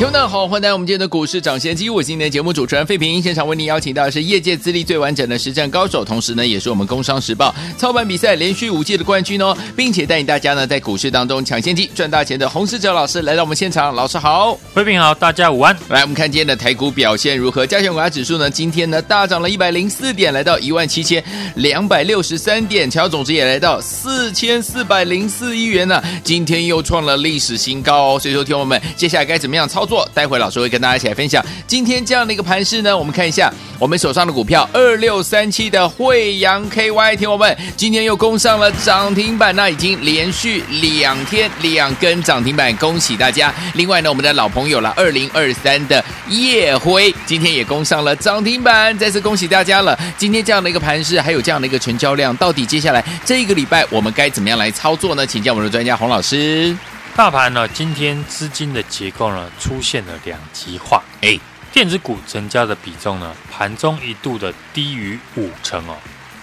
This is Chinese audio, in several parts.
听众好，欢迎来到我们今天的股市涨先机。我是今天的节目主持人费平，现场为您邀请到的是业界资历最完整的实战高手，同时呢，也是我们工商时报操盘比赛连续五届的冠军哦，并且带领大家呢在股市当中抢先机赚大钱的洪世哲老师来到我们现场。老师好，费平好，大家午安。来，我们看今天的台股表现如何？加权股价指数呢，今天呢大涨了一百零四点，来到一万七千两百六十三点，成交总值也来到四千四百零四亿元呢、啊，今天又创了历史新高哦。所以说，听我们接下来该怎么样操做，待会老师会跟大家一起来分享今天这样的一个盘势呢。我们看一下我们手上的股票二六三七的惠阳 KY，听我们今天又攻上了涨停板，那已经连续两天两根涨停板，恭喜大家。另外呢，我们的老朋友了二零二三的叶辉，今天也攻上了涨停板，再次恭喜大家了。今天这样的一个盘势，还有这样的一个成交量，到底接下来这个礼拜我们该怎么样来操作呢？请教我们的专家洪老师。大盘呢，今天资金的结构呢出现了两极化。哎，电子股成交的比重呢，盘中一度的低于五成哦，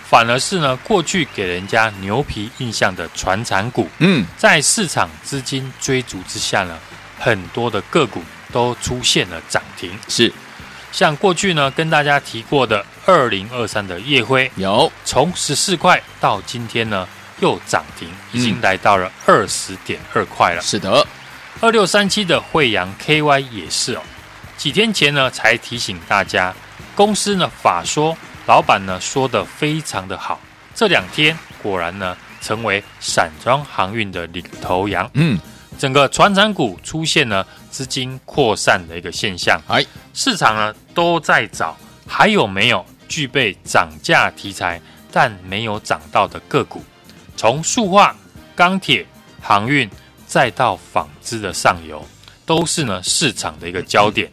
反而是呢过去给人家牛皮印象的传产股，嗯，在市场资金追逐之下呢，很多的个股都出现了涨停。是，像过去呢跟大家提过的二零二三的夜辉，有从十四块到今天呢。又涨停，已经来到了二十点二块了。是的，二六三七的惠阳 KY 也是哦。几天前呢，才提醒大家，公司呢法说，老板呢说的非常的好。这两天果然呢，成为散装航运的领头羊。嗯，整个船产股出现了资金扩散的一个现象。哎，市场呢都在找还有没有具备涨价题材但没有涨到的个股。从塑化、钢铁、航运，再到纺织的上游，都是呢市场的一个焦点。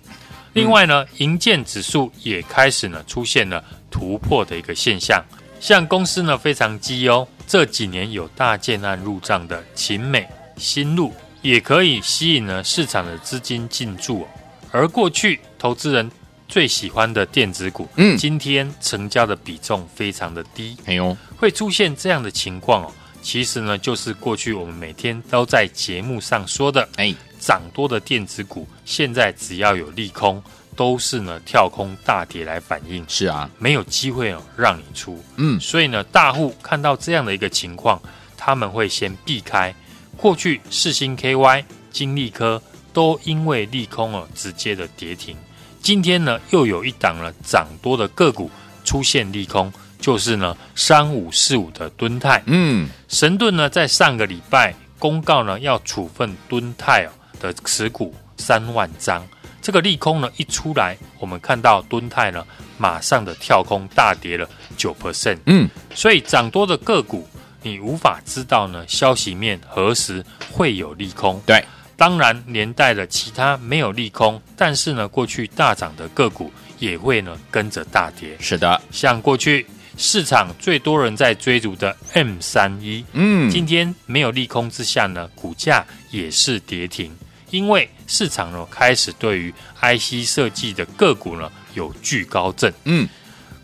另外呢，银建指数也开始呢出现了突破的一个现象。像公司呢非常绩优，这几年有大建案入账的勤美、新路，也可以吸引了市场的资金进驻。而过去投资人最喜欢的电子股，嗯，今天成交的比重非常的低，哎呦，会出现这样的情况哦。其实呢，就是过去我们每天都在节目上说的，哎，涨多的电子股，现在只要有利空，都是呢跳空大跌来反应。是啊，没有机会哦让你出，嗯，所以呢，大户看到这样的一个情况，他们会先避开。过去四星 KY、金利科都因为利空哦直接的跌停。今天呢，又有一档了涨多的个股出现利空，就是呢三五四五的敦泰。嗯，神盾呢在上个礼拜公告呢要处分敦泰的持股三万张，这个利空呢一出来，我们看到敦泰呢马上的跳空大跌了九 percent。嗯，所以涨多的个股，你无法知道呢消息面何时会有利空。对。当然，连带了其他没有利空，但是呢，过去大涨的个股也会呢跟着大跌。是的，像过去市场最多人在追逐的 M 三一，嗯，今天没有利空之下呢，股价也是跌停，因为市场呢开始对于 IC 设计的个股呢有惧高症。嗯，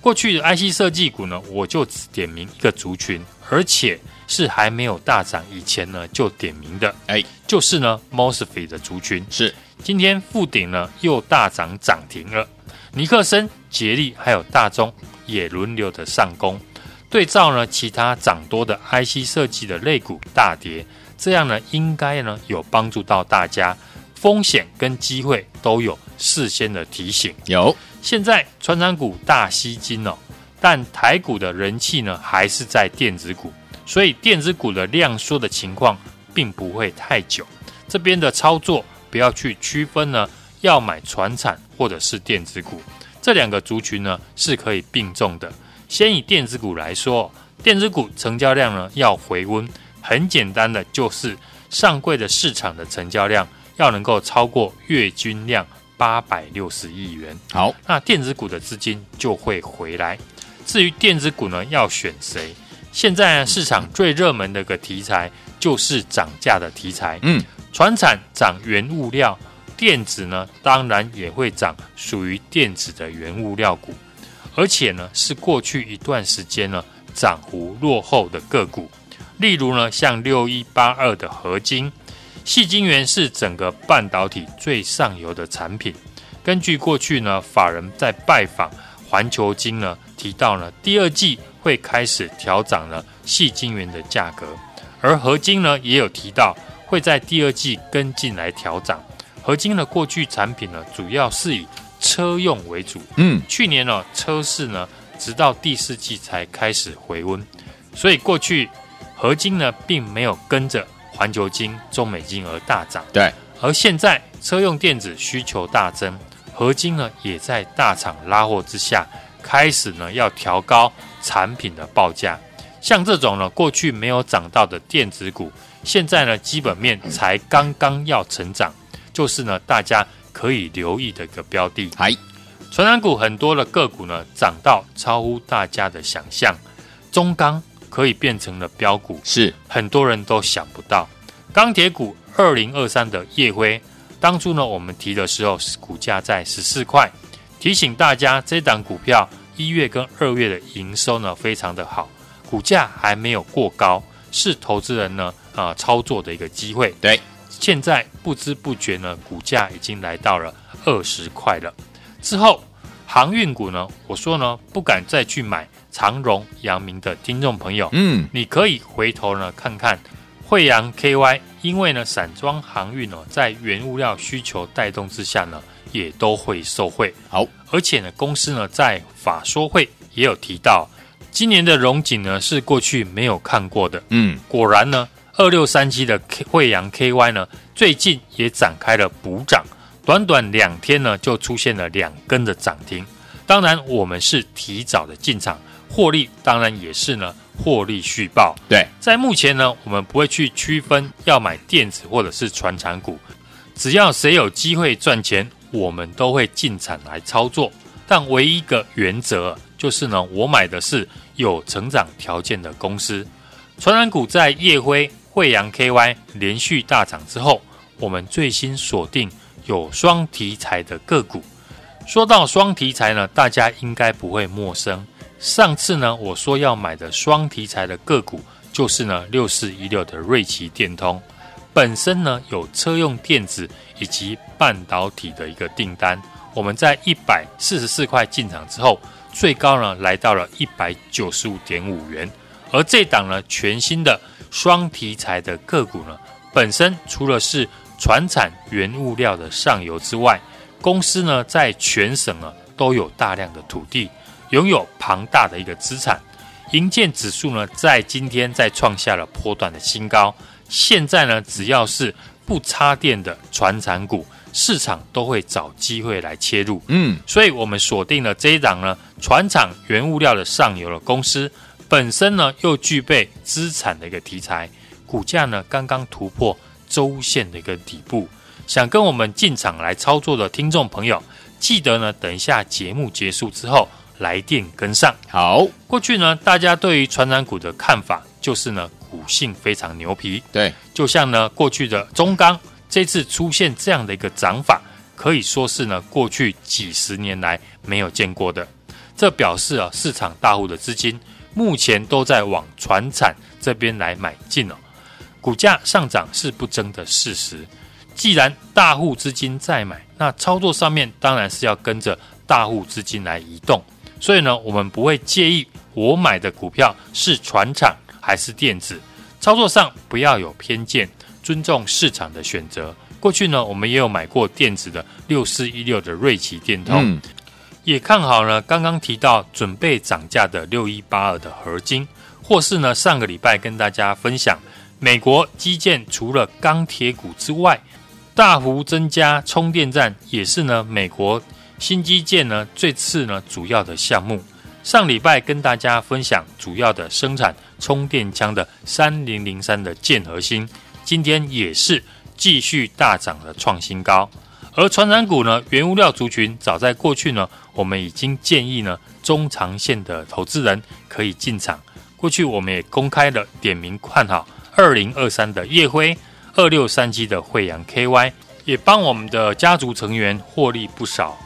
过去的 IC 设计股呢，我就只点名一个族群，而且。是还没有大涨以前呢，就点名的，哎，就是呢，MOSFET 的族群。是。今天富鼎呢又大涨涨停了，尼克森、杰力还有大中也轮流的上攻，对照呢其他涨多的 IC 设计的类股大跌，这样呢应该呢有帮助到大家，风险跟机会都有事先的提醒。有，现在船产股大吸金哦，但台股的人气呢还是在电子股。所以电子股的量缩的情况并不会太久，这边的操作不要去区分呢，要买船产或者是电子股，这两个族群呢是可以并重的。先以电子股来说，电子股成交量呢要回温，很简单的就是上柜的市场的成交量要能够超过月均量八百六十亿元，好，那电子股的资金就会回来。至于电子股呢，要选谁？现在，市场最热门的一个题材就是涨价的题材。嗯，传产涨原物料，电子呢，当然也会涨属于电子的原物料股，而且呢，是过去一段时间呢涨幅落后的个股。例如呢，像六一八二的合晶，矽晶圆是整个半导体最上游的产品。根据过去呢，法人在拜访环球晶呢，提到呢，第二季。会开始调涨了矽晶圆的价格，而合金呢也有提到会在第二季跟进来调涨。合金的过去产品呢主要是以车用为主，嗯，去年呢车市呢直到第四季才开始回温，所以过去合金呢并没有跟着环球金、中美金而大涨。对，而现在车用电子需求大增，合金呢也在大厂拉货之下开始呢要调高。产品的报价，像这种呢，过去没有涨到的电子股，现在呢，基本面才刚刚要成长，就是呢，大家可以留意的一个标的。嗨，传染股很多的个股呢，涨到超乎大家的想象，中钢可以变成了标股，是很多人都想不到。钢铁股二零二三的夜辉，当初呢，我们提的时候是股价在十四块，提醒大家这档股票。一月跟二月的营收呢，非常的好，股价还没有过高，是投资人呢啊、呃、操作的一个机会。对，现在不知不觉呢，股价已经来到了二十块了。之后航运股呢，我说呢不敢再去买长荣、阳明的听众朋友，嗯，你可以回头呢看看惠阳 KY，因为呢散装航运呢在原物料需求带动之下呢。也都会受惠。好，而且呢，公司呢在法说会也有提到，今年的荣景呢是过去没有看过的。嗯，果然呢，二六三七的惠阳 KY 呢，最近也展开了补涨，短短两天呢就出现了两根的涨停。当然，我们是提早的进场，获利当然也是呢获利续报。对，在目前呢，我们不会去区分要买电子或者是传产股，只要谁有机会赚钱。我们都会进场来操作，但唯一一个原则就是呢，我买的是有成长条件的公司。传染股在夜辉、惠阳 KY 连续大涨之后，我们最新锁定有双题材的个股。说到双题材呢，大家应该不会陌生。上次呢，我说要买的双题材的个股，就是呢六四一六的瑞奇电通。本身呢有车用电子以及半导体的一个订单，我们在一百四十四块进场之后，最高呢来到了一百九十五点五元。而这档呢全新的双题材的个股呢，本身除了是传产原物料的上游之外，公司呢在全省呢都有大量的土地，拥有庞大的一个资产，营建指数呢在今天再创下了波段的新高。现在呢，只要是不插电的传产股，市场都会找机会来切入。嗯，所以我们锁定了这一档呢，船厂原物料的上游的公司，本身呢又具备资产的一个题材，股价呢刚刚突破周线的一个底部。想跟我们进场来操作的听众朋友，记得呢等一下节目结束之后来电跟上。好，过去呢大家对于传染股的看法就是呢。股性非常牛皮，对，就像呢过去的中钢，这次出现这样的一个涨法，可以说是呢过去几十年来没有见过的。这表示啊，市场大户的资金目前都在往传产这边来买进了，股价上涨是不争的事实。既然大户资金在买，那操作上面当然是要跟着大户资金来移动。所以呢，我们不会介意我买的股票是船厂。还是电子操作上不要有偏见，尊重市场的选择。过去呢，我们也有买过电子的六四一六的瑞奇电通，嗯、也看好呢。刚刚提到准备涨价的六一八二的合金，或是呢上个礼拜跟大家分享，美国基建除了钢铁股之外，大幅增加充电站，也是呢美国新基建呢这次呢主要的项目。上礼拜跟大家分享主要的生产充电枪的三零零三的建核心，今天也是继续大涨的创新高。而传产股呢，原物料族群早在过去呢，我们已经建议呢中长线的投资人可以进场。过去我们也公开了点名看好二零二三的烨辉，二六三七的惠阳 KY，也帮我们的家族成员获利不少。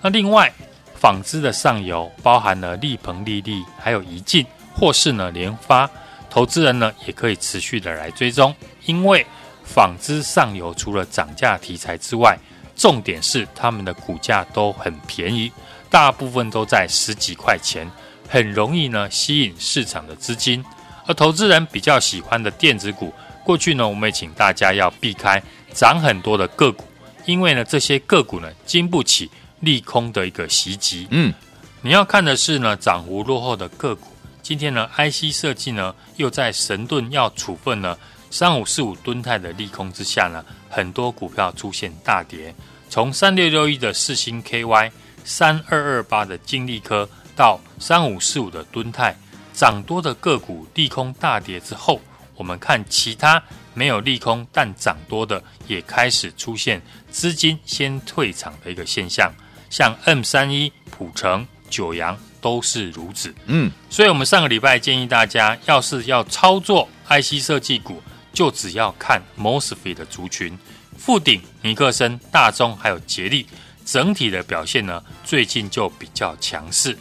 那另外，纺织的上游包含了利鹏、利利，还有宜骏，或是呢联发，投资人呢也可以持续的来追踪，因为纺织上游除了涨价题材之外，重点是他们的股价都很便宜，大部分都在十几块钱，很容易呢吸引市场的资金。而投资人比较喜欢的电子股，过去呢我们也请大家要避开涨很多的个股，因为呢这些个股呢经不起利空的一个袭击。嗯，你要看的是呢涨幅落后的个股。今天呢 IC 设计呢又在神盾要处分呢三五四五吨泰的利空之下呢，很多股票出现大跌。从三六六一的四星 KY，三二二八的金利科到三五四五的敦泰，涨多的个股利空大跌之后，我们看其他没有利空但涨多的，也开始出现资金先退场的一个现象，像 M 三一、普城、九阳都是如此。嗯，所以我们上个礼拜建议大家，要是要操作 IC 设计股，就只要看 Mosfet 的族群。富鼎、尼克森、大中还有杰力，整体的表现呢，最近就比较强势。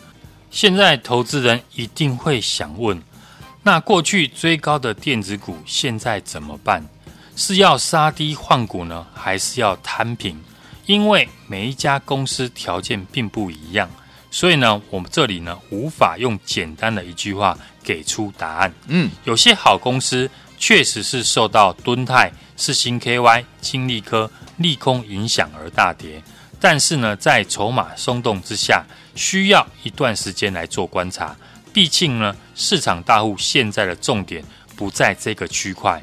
现在投资人一定会想问：那过去追高的电子股现在怎么办？是要杀低换股呢，还是要摊平？因为每一家公司条件并不一样，所以呢，我们这里呢无法用简单的一句话给出答案。嗯，有些好公司确实是受到敦泰。是新 KY、金利科利空影响而大跌，但是呢，在筹码松动之下，需要一段时间来做观察。毕竟呢，市场大户现在的重点不在这个区块。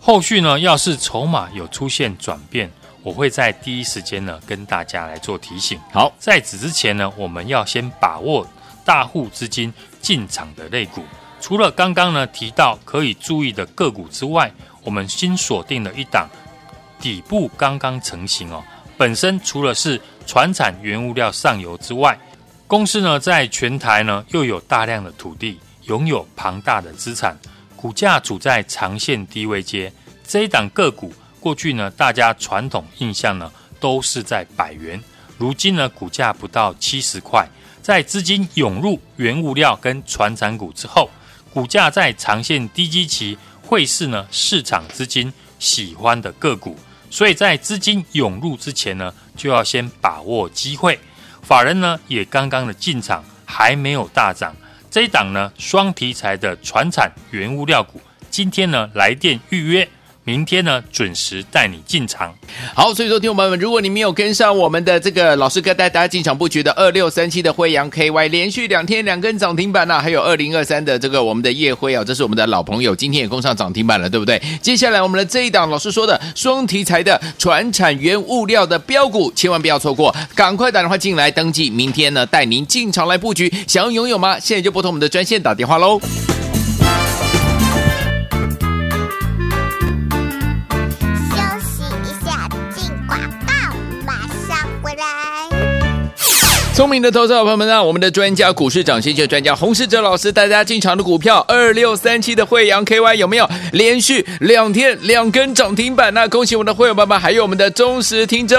后续呢，要是筹码有出现转变，我会在第一时间呢跟大家来做提醒。好，在此之前呢，我们要先把握大户资金进场的类股。除了刚刚呢提到可以注意的个股之外，我们新锁定了一档底部刚刚成型哦，本身除了是传产原物料上游之外，公司呢在全台呢又有大量的土地，拥有庞大的资产，股价处在长线低位阶。这一档个股过去呢，大家传统印象呢都是在百元，如今呢股价不到七十块，在资金涌入原物料跟传产股之后，股价在长线低基期。会是呢市场资金喜欢的个股，所以在资金涌入之前呢，就要先把握机会。法人呢也刚刚的进场，还没有大涨。这一档呢双题材的船产原物料股，今天呢来电预约。明天呢，准时带你进场。好，所以说听众朋友们，如果你没有跟上我们的这个老师哥带大家进场布局的二六三七的辉阳 KY，连续两天两根涨停板呐、还有二零二三的这个我们的烨辉啊，这是我们的老朋友，今天也攻上涨停板了，对不对？接下来我们的这一档老师说的双题材的传产原物料的标股，千万不要错过，赶快打电话进来登记，明天呢带您进场来布局，想要拥有吗？现在就拨通我们的专线打电话喽。聪明的投资者朋友们啊，我们的专家股市涨先机专家洪世哲老师带大家进场的股票二六三七的惠阳 KY 有没有连续两天两根涨停板？那恭喜我们的会员爸爸，还有我们的忠实听众。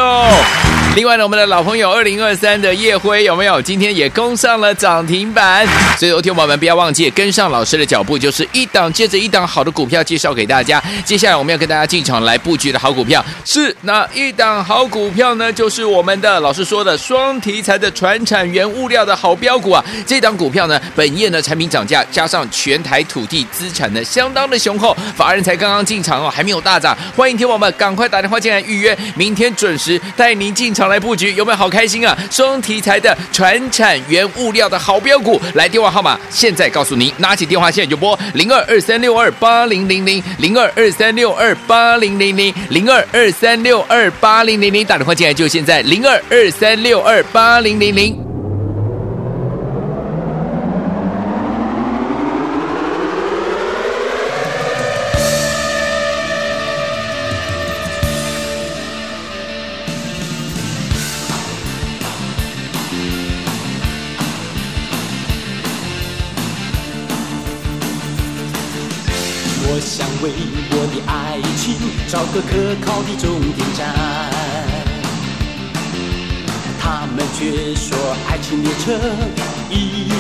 另外呢，我们的老朋友二零二三的叶辉有没有？今天也攻上了涨停板。所以，有听友们不要忘记跟上老师的脚步，就是一档接着一档好的股票介绍给大家。接下来我们要跟大家进场来布局的好股票是哪一档好股票呢？就是我们的老师说的双题材的传。产原物料的好标股啊！这档股票呢，本业呢产品涨价，加上全台土地资产呢相当的雄厚，法人才刚刚进场哦，还没有大涨。欢迎听我们赶快打电话进来预约，明天准时带您进场来布局，有没有好开心啊？双题材的传产原物料的好标股，来电话号码现在告诉您，拿起电话现在就拨零二二三六二八零零零零二二三六二八零零零零二二三六二八零零零，打电话进来就现在零二二三六二八零零零。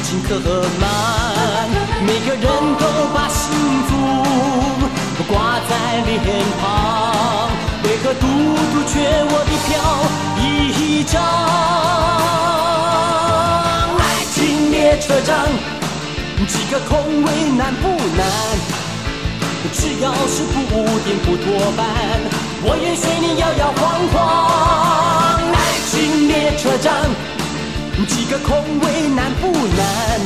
已经客满，每个人都把幸福挂在脸庞，为何独独缺我的票一张？爱情列车长，几个空位难不难？只要是不颠不脱班，我愿随你摇摇晃晃。爱情列车长，几个空位难不难？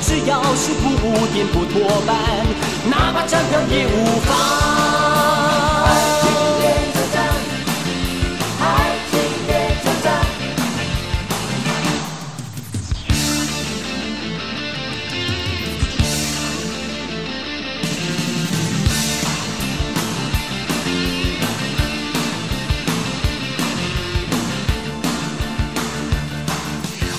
只要是不点不脱班，哪怕站票也无妨。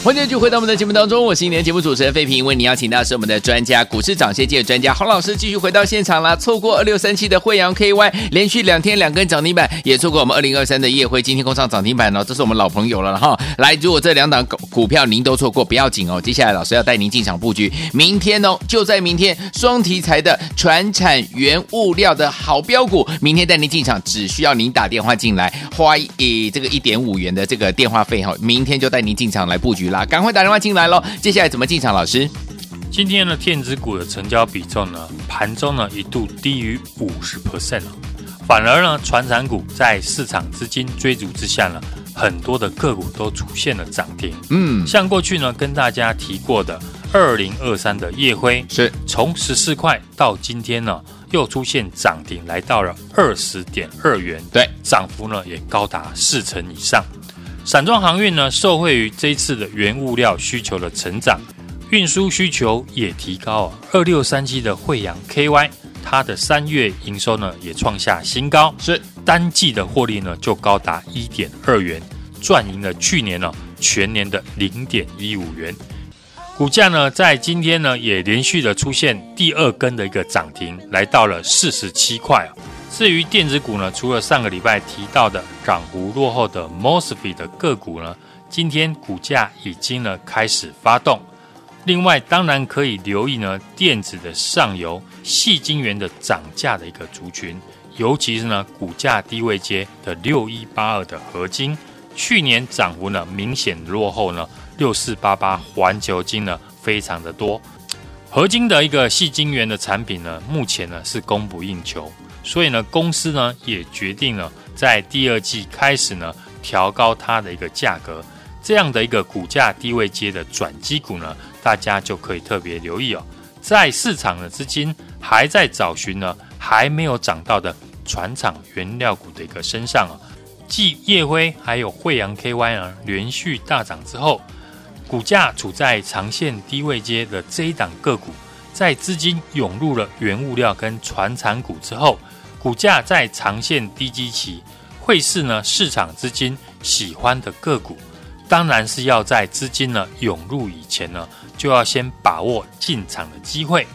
欢迎继续回到我们的节目当中，我是今天节目主持人费平，为您邀请到是我们的专家，股市涨跌界的专家洪老师，继续回到现场了。错过二六三七的惠阳 KY 连续两天两根涨停板，也错过我们二零二三的夜辉今天攻上涨停板哦，这是我们老朋友了哈。来，如果这两档股票您都错过，不要紧哦，接下来老师要带您进场布局，明天哦，就在明天双题材的传产原物料的好标股，明天带您进场，只需要您打电话进来，花一这个一点五元的这个电话费哈，明天就带您进场来布局。啦，赶快打电话进来喽！接下来怎么进场？老师，今天呢，电子股的成交比重呢，盘中呢一度低于五十 percent 反而呢，传产股在市场资金追逐之下呢，很多的个股都出现了涨停。嗯，像过去呢跟大家提过的二零二三的夜辉，是从十四块到今天呢又出现涨停，来到了二十点二元，对，涨幅呢也高达四成以上。散装航运呢，受惠于这一次的原物料需求的成长，运输需求也提高啊。二六三七的慧洋 KY，它的三月营收呢也创下新高，是单季的获利呢就高达一点二元，赚赢了去年呢全年的零点一五元。股价呢在今天呢也连续的出现第二根的一个涨停，来到了四十七块啊。至于电子股呢，除了上个礼拜提到的涨幅落后的 Mosfet 的个股呢，今天股价已经呢开始发动。另外，当然可以留意呢电子的上游细晶圆的涨价的一个族群，尤其是呢股价低位阶的六一八二的合金，去年涨幅呢明显落后呢六四八八环球晶呢非常的多。合金的一个细晶圆的产品呢，目前呢是供不应求。所以呢，公司呢也决定了在第二季开始呢调高它的一个价格，这样的一个股价低位阶的转机股呢，大家就可以特别留意哦。在市场的资金还在找寻呢还没有涨到的船厂原料股的一个身上啊，继烨辉还有惠阳 KY 呢连续大涨之后，股价处在长线低位阶的这一档个股，在资金涌入了原物料跟船产股之后。股价在长线低基期，会是呢市场资金喜欢的个股，当然是要在资金呢涌入以前呢，就要先把握进场的机会。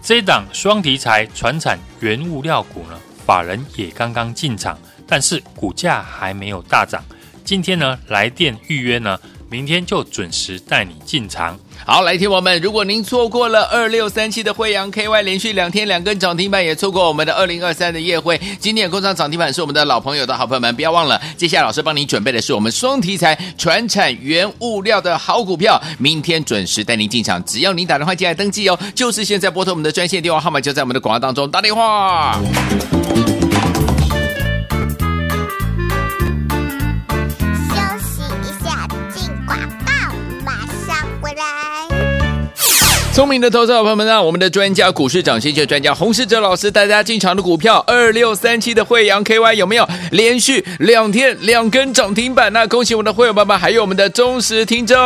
这一档双题材传产原物料股呢，法人也刚刚进场，但是股价还没有大涨。今天呢来电预约呢，明天就准时带你进场。好，来听我们，如果您错过了二六三七的惠阳 KY 连续两天两根涨停板，也错过我们的二零二三的夜辉，今天工厂涨停板是我们的老朋友的好朋友们，不要忘了，接下来老师帮您准备的是我们双题材传产原物料的好股票，明天准时带您进场，只要您打电话进来登记哦，就是现在拨通我们的专线电话号码，就在我们的广告当中打电话。聪明的投资者朋友们啊，我们的专家股市涨先机专家洪世哲老师带大家进场的股票二六三七的惠阳 KY 有没有连续两天两根涨停板？那恭喜我们的会员爸爸，还有我们的忠实听众。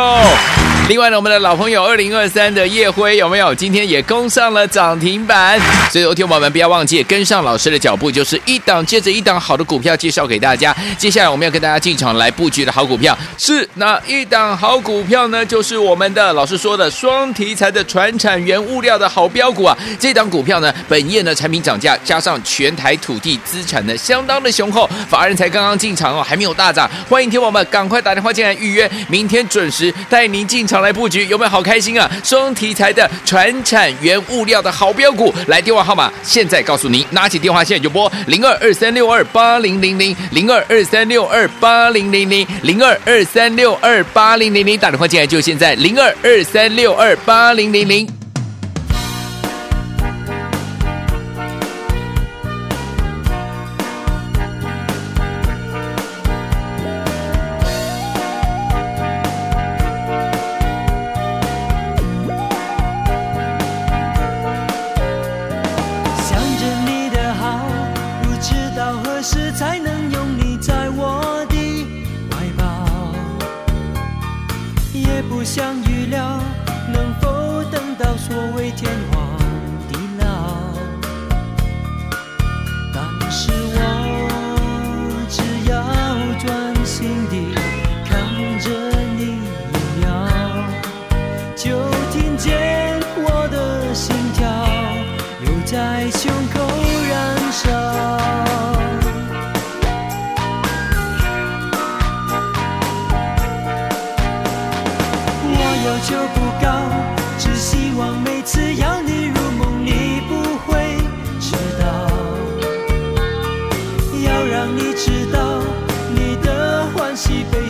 另外呢，我们的老朋友二零二三的叶辉有没有？今天也攻上了涨停板。所以，听众朋友们不要忘记跟上老师的脚步，就是一档接着一档好的股票介绍给大家。接下来我们要跟大家进场来布局的好股票是哪一档好股票呢？就是我们的老师说的双题材的传产原物料的好标股啊。这档股票呢，本业呢产品涨价，加上全台土地资产呢相当的雄厚，法人才刚刚进场哦，还没有大涨。欢迎听众们赶快打电话进来预约，明天准时带您进场来布局，有没有好开心啊？双题材的传产原物料的好标股，来电话号码现在告诉您，拿起电话现在就拨零二二三六二八零零零零二二三六二八零零零零二二三六二八零零零，打电话进来就现在零二二三六二八零零零。também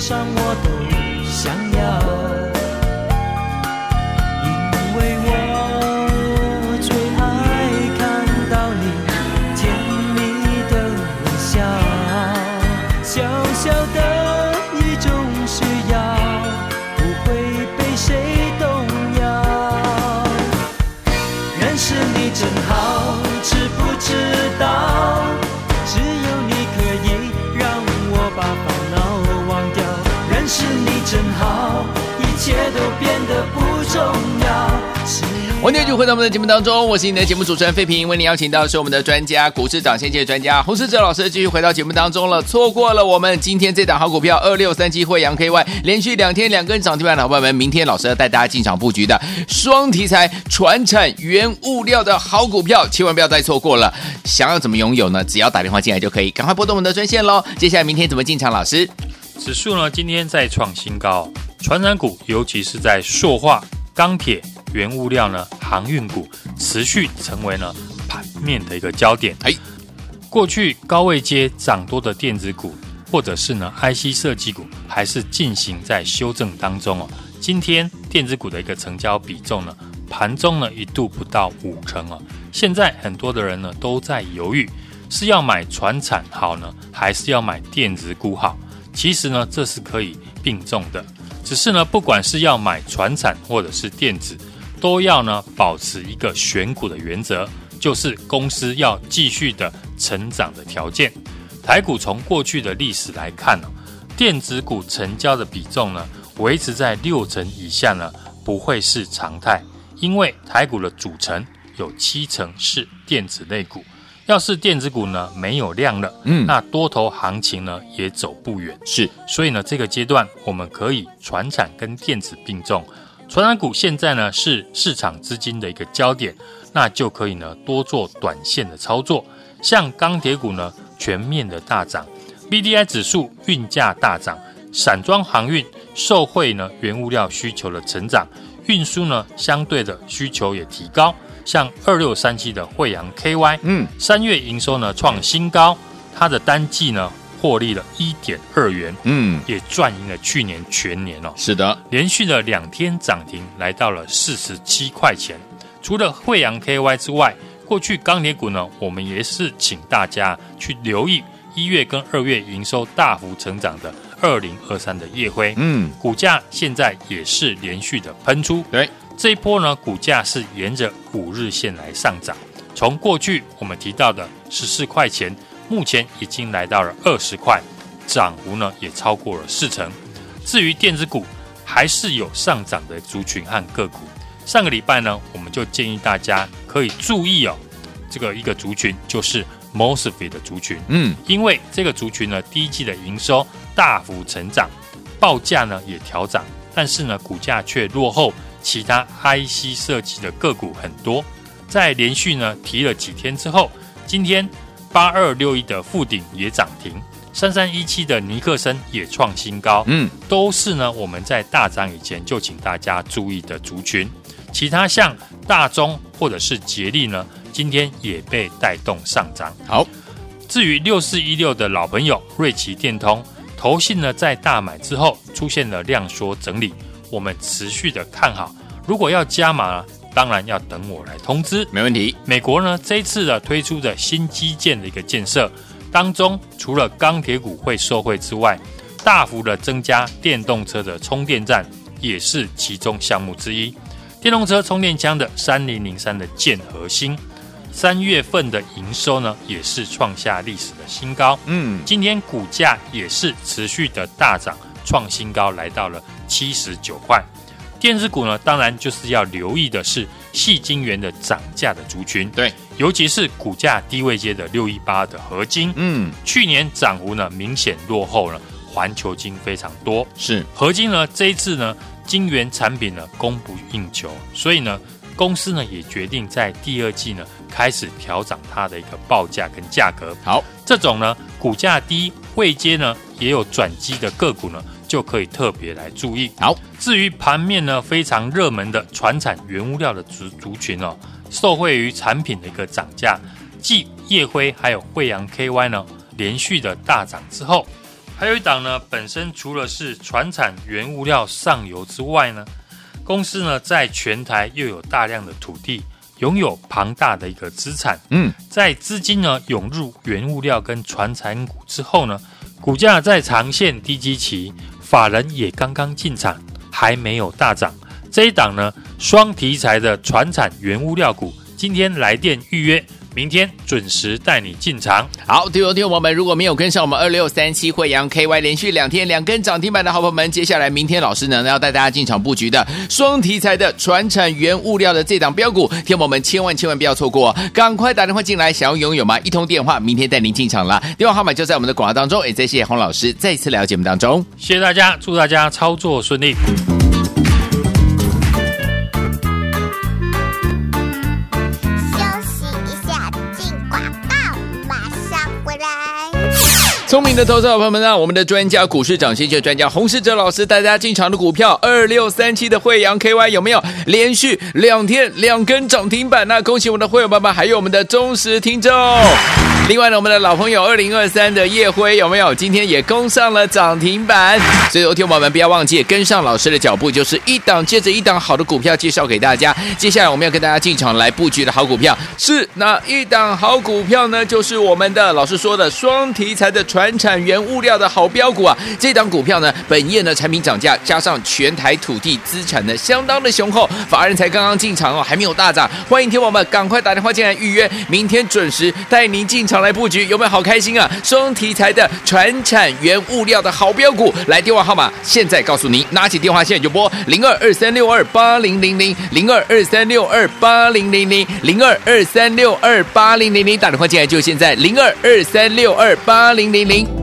上我都想欢迎继续回到我们的节目当中，我是你的节目主持人费平，为你邀请到的是我们的专家，股市涨先机专家洪世哲老师，继续回到节目当中了。错过了我们今天这档好股票二六三七惠阳 KY 连续两天两根涨停板老朋友们，明天老师要带大家进场布局的双题材传产原物料的好股票，千万不要再错过了。想要怎么拥有呢？只要打电话进来就可以，赶快拨动我们的专线喽。接下来明天怎么进场？老师，指数呢今天再创新高，传染股尤其是在塑化、钢铁。原物料呢，航运股持续成为了盘面的一个焦点。哎，过去高位接涨多的电子股，或者是呢 IC 设计股，还是进行在修正当中哦。今天电子股的一个成交比重呢，盘中呢一度不到五成哦。现在很多的人呢都在犹豫，是要买船产好呢，还是要买电子股好？其实呢，这是可以并重的，只是呢，不管是要买船产或者是电子。都要呢保持一个选股的原则，就是公司要继续的成长的条件。台股从过去的历史来看呢，电子股成交的比重呢维持在六成以下呢不会是常态，因为台股的组成有七成是电子类股。要是电子股呢没有量了，嗯，那多头行情呢也走不远。是，所以呢这个阶段我们可以传产跟电子并重。传染股现在呢是市场资金的一个焦点，那就可以呢多做短线的操作。像钢铁股呢全面的大涨，BDI 指数运价大涨，散装航运受惠呢原物料需求的成长，运输呢相对的需求也提高。像二六三七的惠阳 KY，嗯，三月营收呢创新高，它的单季呢。获利了一点二元，嗯，也赚赢了去年全年哦。是的，连续的两天涨停，来到了四十七块钱。除了惠阳 KY 之外，过去钢铁股呢，我们也是请大家去留意一月跟二月营收大幅成长的二零二三的夜辉，嗯，股价现在也是连续的喷出。对，这一波呢，股价是沿着五日线来上涨，从过去我们提到的十四块钱。目前已经来到了二十块，涨幅呢也超过了四成。至于电子股，还是有上涨的族群和个股。上个礼拜呢，我们就建议大家可以注意哦，这个一个族群就是 MOSFET 的族群。嗯，因为这个族群呢，第一季的营收大幅成长，报价呢也调涨，但是呢，股价却落后其他 IC 设计的个股很多。在连续呢提了几天之后，今天八二六一的富鼎也涨停，三三一七的尼克森也创新高。嗯，都是呢我们在大涨以前就请大家注意的族群。其他像大中或者是捷力呢，今天也被带动上涨。好，至于六四一六的老朋友瑞奇电通，投信呢在大买之后出现了量缩整理，我们持续的看好。如果要加码，当然要等我来通知。没问题。美国呢这一次的推出的新基建的一个建设当中，除了钢铁股会受惠之外，大幅的增加电动车的充电站也是其中项目之一。电动车充电枪的三零零三的建核心，三月份的营收呢也是创下历史的新高。嗯，今天股价也是持续的大涨，创新高来到了七十九块。电子股呢，当然就是要留意的是细晶圆的涨价的族群。对，尤其是股价低位阶的六一八的合金。嗯，去年涨幅呢明显落后了环球金非常多。是合金呢这一次呢。晶圆产品呢供不应求，所以呢公司呢也决定在第二季呢开始调涨它的一个报价跟价格。好，这种呢股价低位阶呢也有转机的个股呢就可以特别来注意。好，至于盘面呢非常热门的传产原物料的族族群哦，受惠于产品的一个涨价，继夜辉还有惠阳 KY 呢连续的大涨之后。还有一档呢，本身除了是传产原物料上游之外呢，公司呢在全台又有大量的土地，拥有庞大的一个资产。嗯，在资金呢涌入原物料跟传产股之后呢，股价在长线低基期，法人也刚刚进场，还没有大涨。这一档呢双题材的船产原物料股，今天来电预约。明天准时带你进场。好，听众朋友们，如果没有跟上我们二六三七惠阳 KY 连续两天两根涨停板的好朋友们，接下来明天老师呢要带大家进场布局的双题材的传产原物料的这档标股，听众朋友们千万千万不要错过，赶快打电话进来，想要拥有吗？一通电话，明天带您进场了，电话号码就在我们的广告当中。也谢谢洪老师再次来到节目当中，谢谢大家，祝大家操作顺利。聪明的投资者朋友们呢，我们的专家股市涨先学专家洪世哲老师带大家进场的股票二六三七的惠阳 KY 有没有连续两天两根涨停板呢？恭喜我们的会员爸爸，还有我们的忠实听众。另外呢，我们的老朋友二零二三的叶辉有没有？今天也攻上了涨停板。所以，听众朋友们不要忘记跟上老师的脚步，就是一档接着一档好的股票介绍给大家。接下来我们要跟大家进场来布局的好股票是哪一档好股票呢？就是我们的老师说的双题材的传。产原物料的好标股啊，这档股票呢，本业呢产品涨价，加上全台土地资产呢相当的雄厚，法人才刚刚进场哦，还没有大涨。欢迎听友们赶快打电话进来预约，明天准时带您进场来布局，有没有好开心啊？双题材的传产原物料的好标股，来电话号码现在告诉您，拿起电话现在就拨零二二三六二八零零零零二二三六二八零零零零二二三六二八零零零，打电话进来就现在零二二三六二八零零零。